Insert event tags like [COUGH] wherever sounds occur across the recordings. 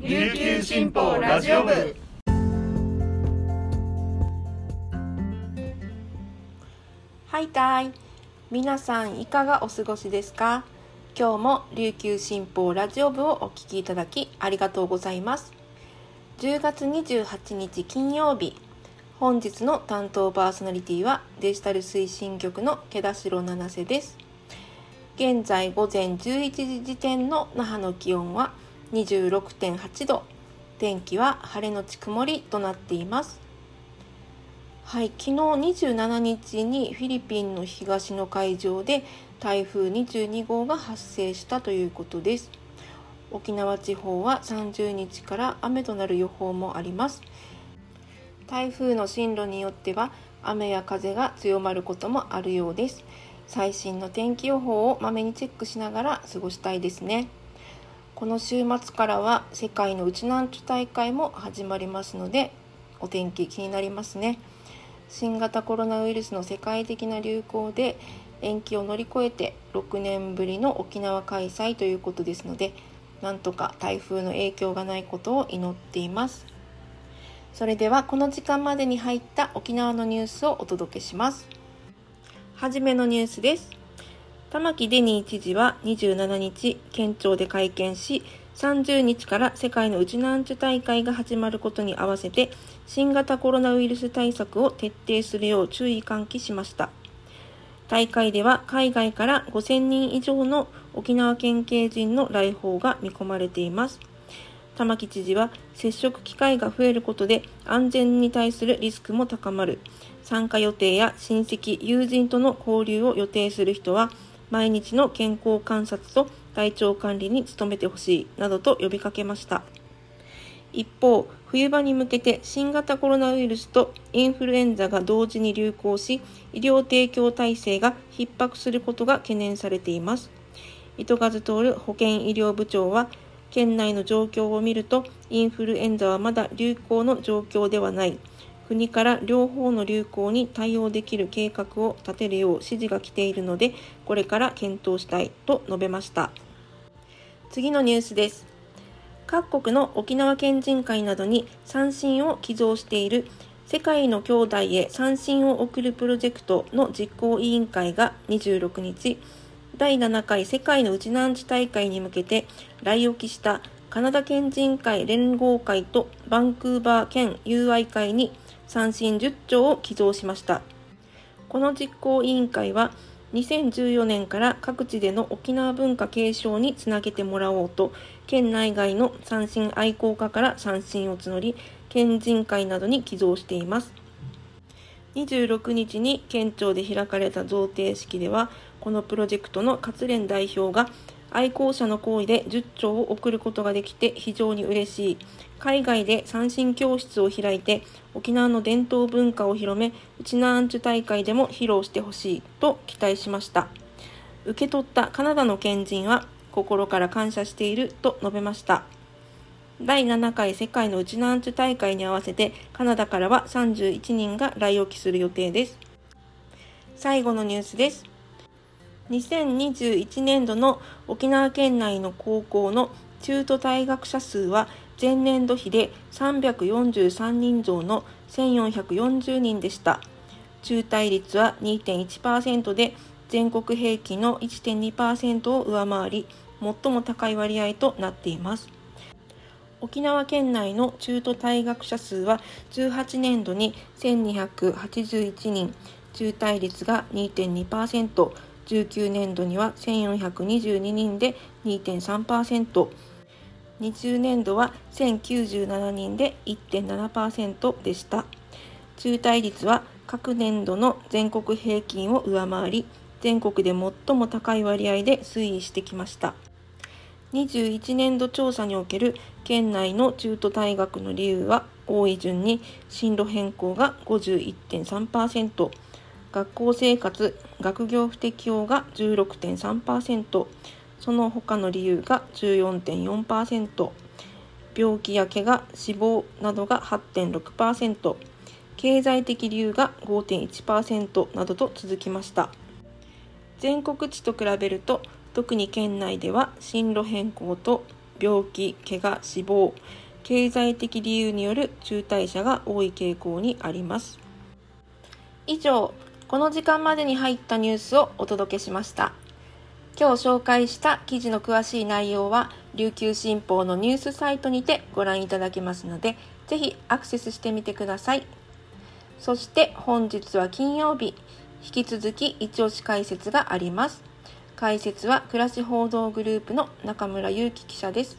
琉球新報ラジオ部。はいたい。皆さんいかがお過ごしですか？今日も琉球新報ラジオ部をお聞きいただきありがとうございます。10月28日金曜日。本日の担当パーソナリティはデジタル推進局の毛田代七瀬です。現在午前11時時点の那覇の気温は26.8度。天気は晴れのち曇りとなっています。はい昨日27日にフィリピンの東の海上で台風22号が発生したということです。沖縄地方は30日から雨となる予報もあります。台風の進路によっては雨や風が強まることもあるようです。最新の天気予報をまめにチェックしながら過ごしたいですね。この週末からは世界のウチナンチュ大会も始まりますのでお天気気になりますね。新型コロナウイルスの世界的な流行で延期を乗り越えて6年ぶりの沖縄開催ということですのでなんとか台風の影響がないことを祈っています。それではこの時間までに入った沖縄のニュースをお届けします。はじめのニュースです。玉城デニー知事は27日、県庁で会見し、30日から世界のウチナンチュ大会が始まることに合わせて、新型コロナウイルス対策を徹底するよう注意喚起しました。大会では海外から5000人以上の沖縄県警人の来訪が見込まれています。玉城知事は接触機会が増えることで安全に対するリスクも高まる。参加予定や親戚、友人との交流を予定する人は毎日の健康観察と体調管理に努めてほしいなどと呼びかけました。一方冬場に向けて新型コロナウイルスとインフルエンザが同時に流行し医療提供体制が逼迫することが懸念されています。糸数徹保健医療部長は県内の状況を見るとインフルエンザはまだ流行の状況ではない。国から両方の流行に対応できる計画を立てるよう指示が来ているので、これから検討したいと述べました。次のニュースです。各国の沖縄県人会などに三振を寄贈している世界の兄弟へ三振を送るプロジェクトの実行委員会が26日、第7回世界のウチナンチ大会に向けて来沖したカナダ県人会連合会とバンクーバー県友愛会に三振10兆を寄贈しました。この実行委員会は2014年から各地での沖縄文化継承につなげてもらおうと県内外の三振愛好家から三振を募り県人会などに寄贈しています。26日に県庁で開かれた贈呈式ではこのプロジェクトの勝連代表が愛好者の行為で10兆を送ることができて非常に嬉しい。海外で三振教室を開いて沖縄の伝統文化を広め、うちなアンチュ大会でも披露してほしいと期待しました。受け取ったカナダの県人は心から感謝していると述べました。第7回世界のうちなアンチュ大会に合わせてカナダからは31人が来沖する予定です。最後のニュースです。2021年度の沖縄県内の高校の中途退学者数は前年度比で343人増の1440人でした。中退率は2.1%で全国平均の1.2%を上回り最も高い割合となっています。沖縄県内の中途退学者数は18年度に1281人、中退率が2.2%、19年度には1422人で2.3%、20年度は1097人で1.7%でした。中退率は各年度の全国平均を上回り、全国で最も高い割合で推移してきました。21年度調査における県内の中途退学の理由は多い順に進路変更が51.3%、学校生活、学業不適応が16.3%、その他の理由が14.4%、病気や怪我、死亡などが8.6%、経済的理由が5.1%などと続きました。全国値と比べると、特に県内では進路変更と病気怪我死亡経済的理由による中退者が多い傾向にあります。以上この時間までに入ったニュースをお届けしました。今日紹介した記事の詳しい内容は琉球新報のニュースサイトにてご覧いただけますのでぜひアクセスしてみてください。そして本日は金曜日。引き続き一押し解説があります。解説は暮らし報道グループの中村祐樹記者です。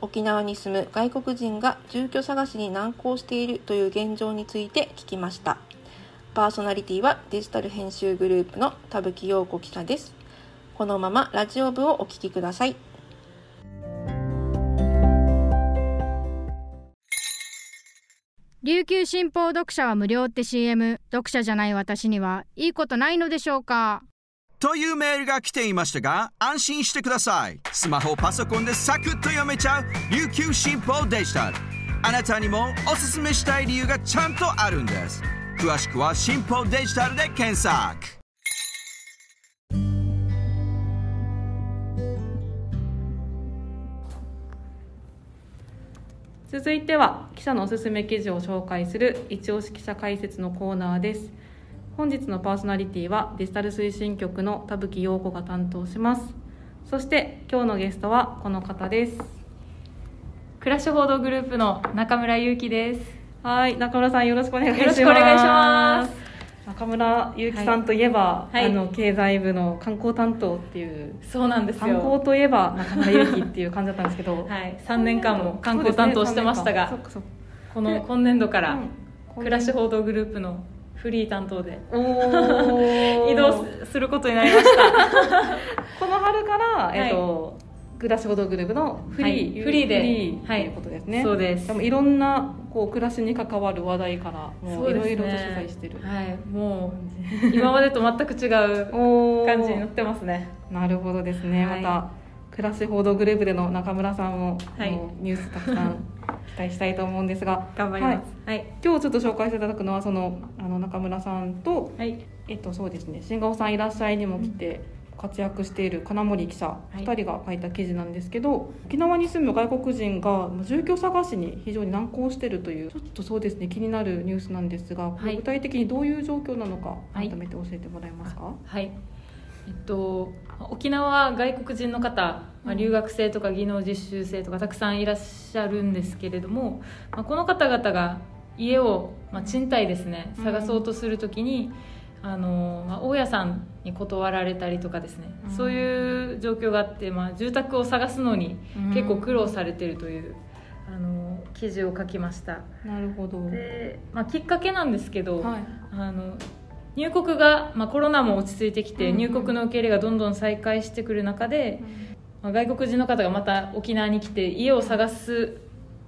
沖縄に住む外国人が住居探しに難航しているという現状について聞きました。パーソナリティはデジタル編集グループの田吹陽子記者です。このままラジオ部をお聞きください。琉球新報読者は無料って CM 読者じゃない私にはいいことないのでしょうか。というメールが来ていましたが安心してください。スマホパソコンでサクッと読めちゃう琉球新報デジタル。あなたにもおすすめしたい理由がちゃんとあるんです詳しくは新報デジタルで検索。続いては記者のおすすめ記事を紹介する一押し記者解説のコーナーです。本日のパーソナリティはデジタル推進局の田吹陽子が担当します。そして今日のゲストはこの方です。暮らし報道グループの中村祐樹ですはい中村さんよろしくお願いします。よろしくお願いします。中村祐樹さんといえば、はいあの経済部の観光担当っていう。そうなんです観よ光といえば中村祐樹っていう感じだったんですけど、[LAUGHS] はい3年間も観光担当してましたが、ねこの今年度から暮らし報道グループのフリー担当で [LAUGHS] 移動することになりました。[LAUGHS] この春から、えっと暮らし報道グループのフリー、はいフリーでフリーはいということですね、そうです。もいろんなこう暮らしに関わる話題からもそういろいろと取材してる。はいもう今までと全く違う [LAUGHS] 感じになってますね。なるほどですね、はい。また暮らし報道グループでの中村さんも、はい。ニュースたくさん期待したいと思うんですが頑張ります。はい。今日ちょっと紹介していただくのはそのあの中村さんとはい。えっとそうですね。新顔さんいらっしゃいにも来て活躍している金森記者い。2人が書いた記事なんですけど、沖縄に住む外国人が住居探しに非常に難航しているというちょっとそうですね気になるニュースなんですが、具体的にどういう状況なのかはい。改めて教えてもらえますか、はい。えっと沖縄は外国人の方、まあ、留学生とか技能実習生とかたくさんいらっしゃるんですけれども、まあ、この方々が家を、まあ、賃貸ですねうん。探そうとするときに、あのまあ、大家さんに断られたりとかですね、うん。そういう状況があって、まあ、住宅を探すのに結構苦労されてるという、あの記事を書きました。なるほど。で、まあ、きっかけなんですけど、はい。あの入国が、まあ、コロナも落ち着いてきて、うんうん。入国の受け入れがどんどん再開してくる中で、まあ、外国人の方がまた沖縄に来て家を探す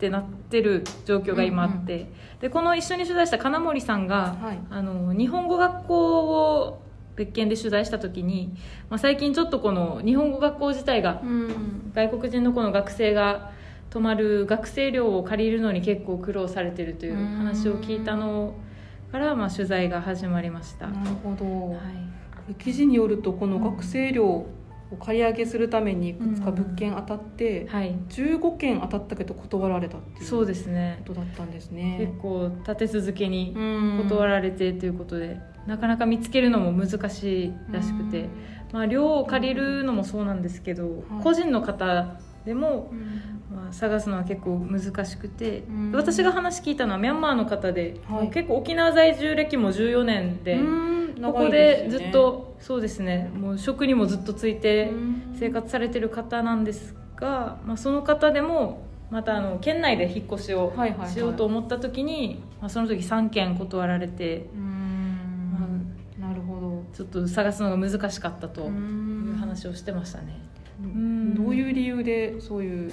ってなってる状況が今あって、でこの一緒に取材した金森さんが、はい。あの日本語学校を別件で取材した時に、まあ、最近ちょっとこの日本語学校自体がうん。外国人のこの学生が泊まる学生寮を借りるのに結構苦労されてるという話を聞いたのから、まあ、取材が始まりました、はなるほど、い、記事によるとこの学生寮を借り上げするためにいくつか物件当たって、はい、15件当たったけど断られたっていうそうですね。ことだったんです結ね。構立て続けに断断られてということで、なかなか見つけるのも難しいらしくて、まあ、寮を借りるのもそうなんですけど、はい。個人の方でも、まあ、探すのは結構難しくて、うん。私が話聞いたのはミャンマーの方で、はい。結構沖縄在住歴も14年で、ここでずっとそうですね。もう職にもずっとついて生活されてる方なんですが、まあ、その方でもまたあの県内で引っ越しをしようと思った時に、まあ、その時3件断られて、なるほど。ちょっと探すのが難しかったとういん。う話をしてましたね。うん。どういう理由でそういう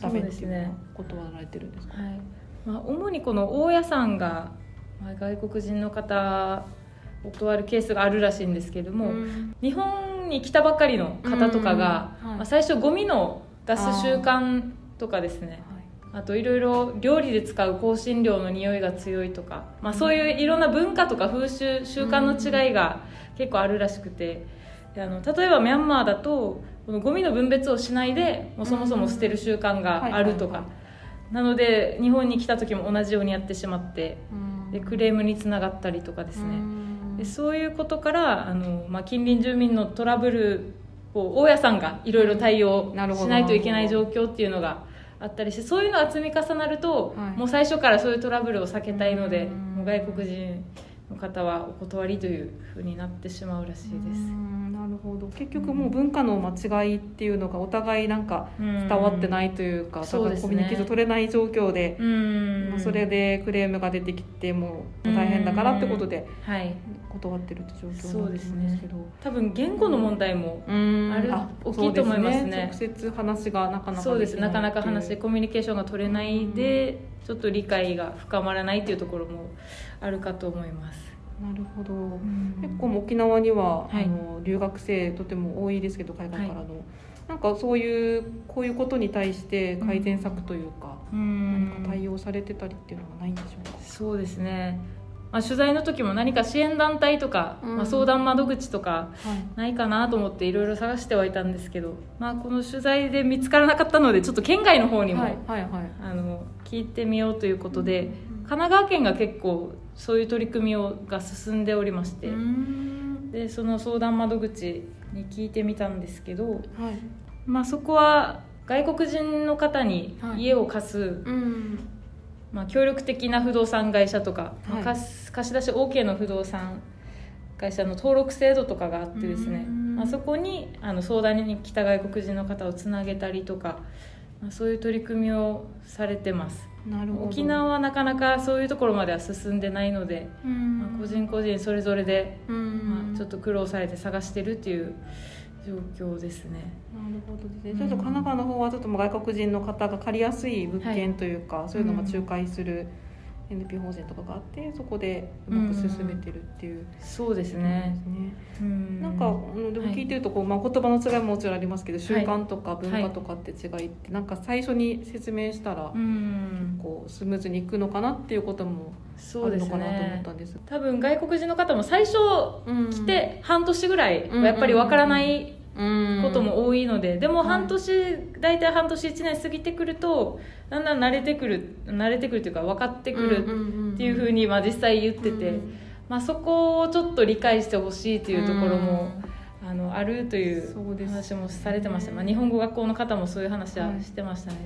ダメっていう断られてるんですか？はい。まあ、主にこの大家さんが、まあ、外国人の方を断るケースがあるらしいんですけれども、うん。日本に来たばっかりの方とかが、うん。はい。まあ、最初ゴミの出す習慣とかですね。あといろいろ料理で使う香辛料の匂いが強いとか、まあ、そういういろんな文化とか風習習慣の違いが結構あるらしくてであの例えばミャンマーだとこのゴミの分別をしないでもうそもそも捨てる習慣があるとか、なので日本に来た時も同じようにやってしまってでクレームにつながったりとかですねでそういうことからあの、まあ、近隣住民のトラブルを大家さんがいろいろ対応しないといけない状況っていうのがあったりしてそういうのが積み重なると、はい、もう最初からそういうトラブルを避けたいのでもう外国人の方はお断りというふうになってしまうらしいです。なるほど。結局もう文化の間違いっていうのがお互いなんか伝わってないというか、うん、コミュニケーション取れない状況で、うん、それでクレームが出てきても大変だからってことで断ってるって状況なんですけど、ね、多分言語の問題もある、大きいと思いますね、ね、直接話がなかなかそうです。なかなか話コミュニケーションが取れないで、ちょっと理解が深まらないっていうところもあるかと思います。なるほど、うん、結構沖縄には、はい、あの留学生とても多いですけど海外からの、はい、なんかそういうこういうことに対して改善策というか、うん、何か対応されてたりっていうのはないんでしょうか？そうですねまあ、取材の時も何か支援団体とか、うん、まあ、相談窓口とかないかなと思っていろいろ探してはいたんですけど、まあ、この取材で見つからなかったのでちょっと県外の方にも、はいはいはい、あの聞いてみようということで、神奈川県が結構そういう取り組みをが進んでおりましてでその相談窓口に聞いてみたんですけど、はい、まあ、そこは外国人の方に家を貸す、はいうんまあ、協力的な不動産会社とか、はい、貸し出し OK の不動産会社の登録制度とかがあってですね、まあ、そこにあの相談に来た外国人の方をつなげたりとか、まあ、そういう取り組みをされてます。なるほど。沖縄はなかなかそういうところまでは進んでないので、まあ、個人個人それぞれで、まあ、ちょっと苦労されて探してるっていう状況ですね。なるほどですね。ちょっと神奈川の方はちょっと外国人の方が借りやすい物件というか、はい、そういうのを仲介する NP 法人とかがあってそこでうまく進めてるっていう、そうですね。なんかでも聞いてるとこう、まあ、言葉の違いももちろんありますけど習慣とか文化とかって違いって、なんか最初に説明したら、こうスムーズにいくのかなっていうこともあるのかなと思ったんです、ね、多分外国人の方も最初来て半年ぐらいはやっぱりわからないことも多いのででも半年、大体半年1年過ぎてくるとだんだん慣れてくる慣れてくるというか分かってくるっていうふうにまあ実際言ってて、まあ、そこをちょっと理解してほしいというところも。あのあるという話もされてました、まあ、日本語学校の方もそういう話はしてましたね、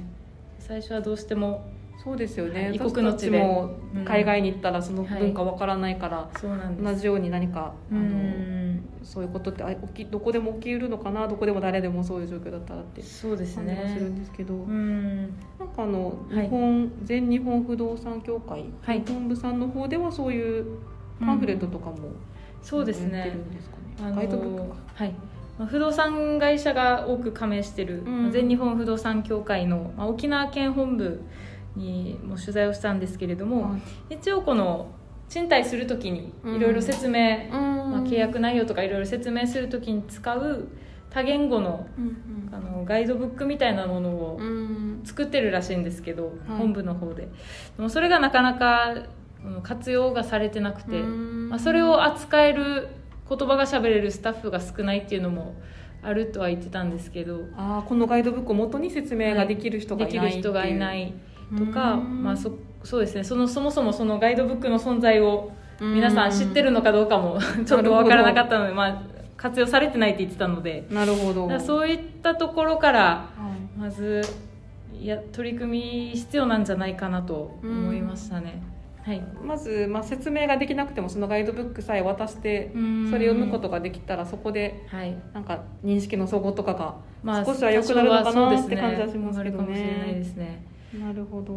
最初はどうしてもそうですよね。異国の地も海外に行ったらその文化わからないから、同じように何かあのそういうことってあ起きどこでも起きうるのかなどこでも誰でもそういう状況だったらってそうですね。するんですけど、なんかあの日本、全日本不動産協会、本部さんの方ではそういうパンフレットとかも、そうですね。ガイドブックはい。不動産会社が多く加盟してる、全日本不動産協会の、まあ、沖縄県本部にも取材をしたんですけれども、はい、一応この賃貸する時にいろいろ説明、うん、まあ、契約内容とかいろいろ説明する時に使う多言語のうん、あのガイドブックみたいなものを作ってるらしいんですけど、うん、本部の方で。でもそれがなかなか活用がされてなくて、まあ、それを扱える言葉が喋れるスタッフが少ないっていうのもあるとは言ってたんですけどあこのガイドブックを元に説明ができる人がいない、はい、できる人がいないとか、まあ、そそうですね。そのそもそもそのガイドブックの存在を皆さん知ってるのかどうかも [LAUGHS] ちょっと分からなかったので、まあ、活用されてないって言ってたので。なるほど。そういったところからまずいや取り組み必要なんじゃないかなと思いましたね。はい、まず、まあ、説明ができなくてもそのガイドブックさえ渡してそれを読むことができたらそこで、はい、なんか認識の総合とかが少しは良くなるのかなって感じはしますけどね。なるほど。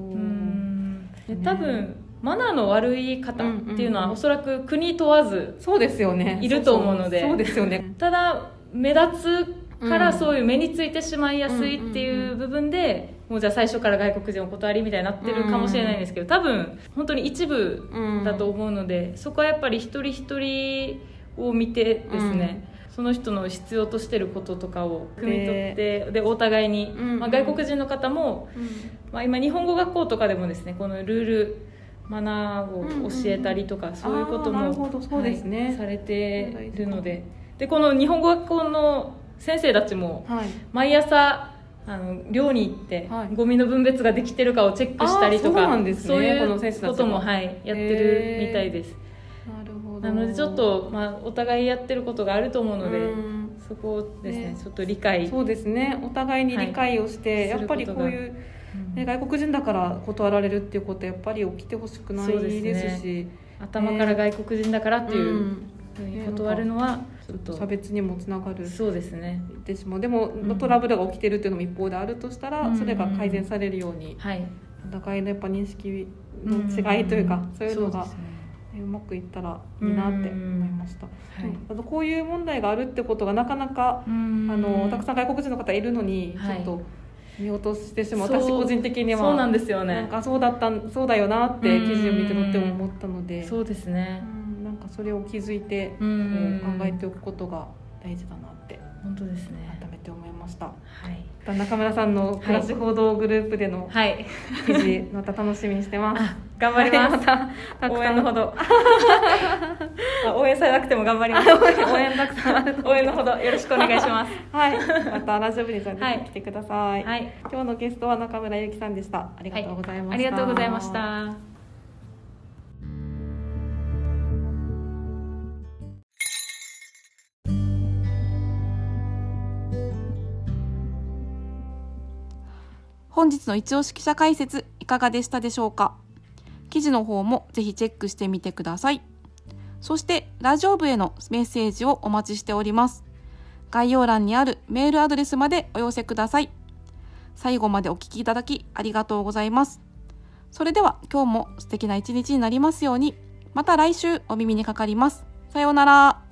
多分マナーの悪い方っていうのはおそらく国問わずそうですよね。いると思うので。そうですよね。ただ目立つからそういう目についてしまいやすいっていう部分で、もうじゃあ最初から外国人お断りみたいになってるかもしれないんですけど多分本当に一部だと思うので、そこはやっぱり一人一人を見てですね、その人の必要としてることとかを汲み取ってでお互いに、まあ、外国人の方も、まあ、今日本語学校とかでもですねこのルールマナーを教えたりとか、そういうことも、そうですね、されてるのででこの日本語学校の先生たちもはい。毎朝あの寮に行って、はい。ゴミの分別ができてるかをチェックしたりとかそうねいうこのことも、はい、やってるみたいですなのでちょっと、まあ、お互いやってることがあると思うのでうん。そこをですねね。ちょっと理解。そうですね。お互いに理解をして、はい。やっぱりこういう、ね、外国人だから断られるっていうことはやっぱり起きてほしくないですし。頭から外国人だからっていううん。ふうに断るのはちょっと差別にもつながる。そうですね。でしまうでも、ん。トラブルが起きてるっていうのも一方であるとしたら、うん。それが改善されるようにはい。お互いのやっぱ認識の違いというか、そういうのがそですねうまくいったらいいなって思いました、はいう。んあのこういう問題があるってことがなかなか、ああのたくさん外国人の方いるのに、はい。ちょっと見落としてしまう。私個人的には。そうなんですよね。なんかそうだったんそうだよなってうん記事を見てとっても思ったので。そうですね。うん。なんかそれを気づいてこううん考えておくことが大事だなって本当ですね。改めて思いました。はい。中村さんの暮らし報道グループでのはい。記事また楽しみにしてます。[LAUGHS] あ頑張ります、はいまた。応援のほど。[LAUGHS] あ応援されなくても頑張ります。応援たくさん [LAUGHS] 応援のほどよろしくお願いします。はい。またラジオ部にぜひ来てください、はい。今日のゲストは中村ゆきさんでした。ありがとうございました、ありがとうございました本日の一押し記者解説いかがでしたでしょうか？記事の方もぜひチェックしてみてください。そしてラジオ部へのメッセージをお待ちしております。概要欄にあるメールアドレスまでお寄せください。最後までお聞きいただきありがとうございます。それでは今日も素敵な一日になりますように。また来週お耳にかかります。さようなら。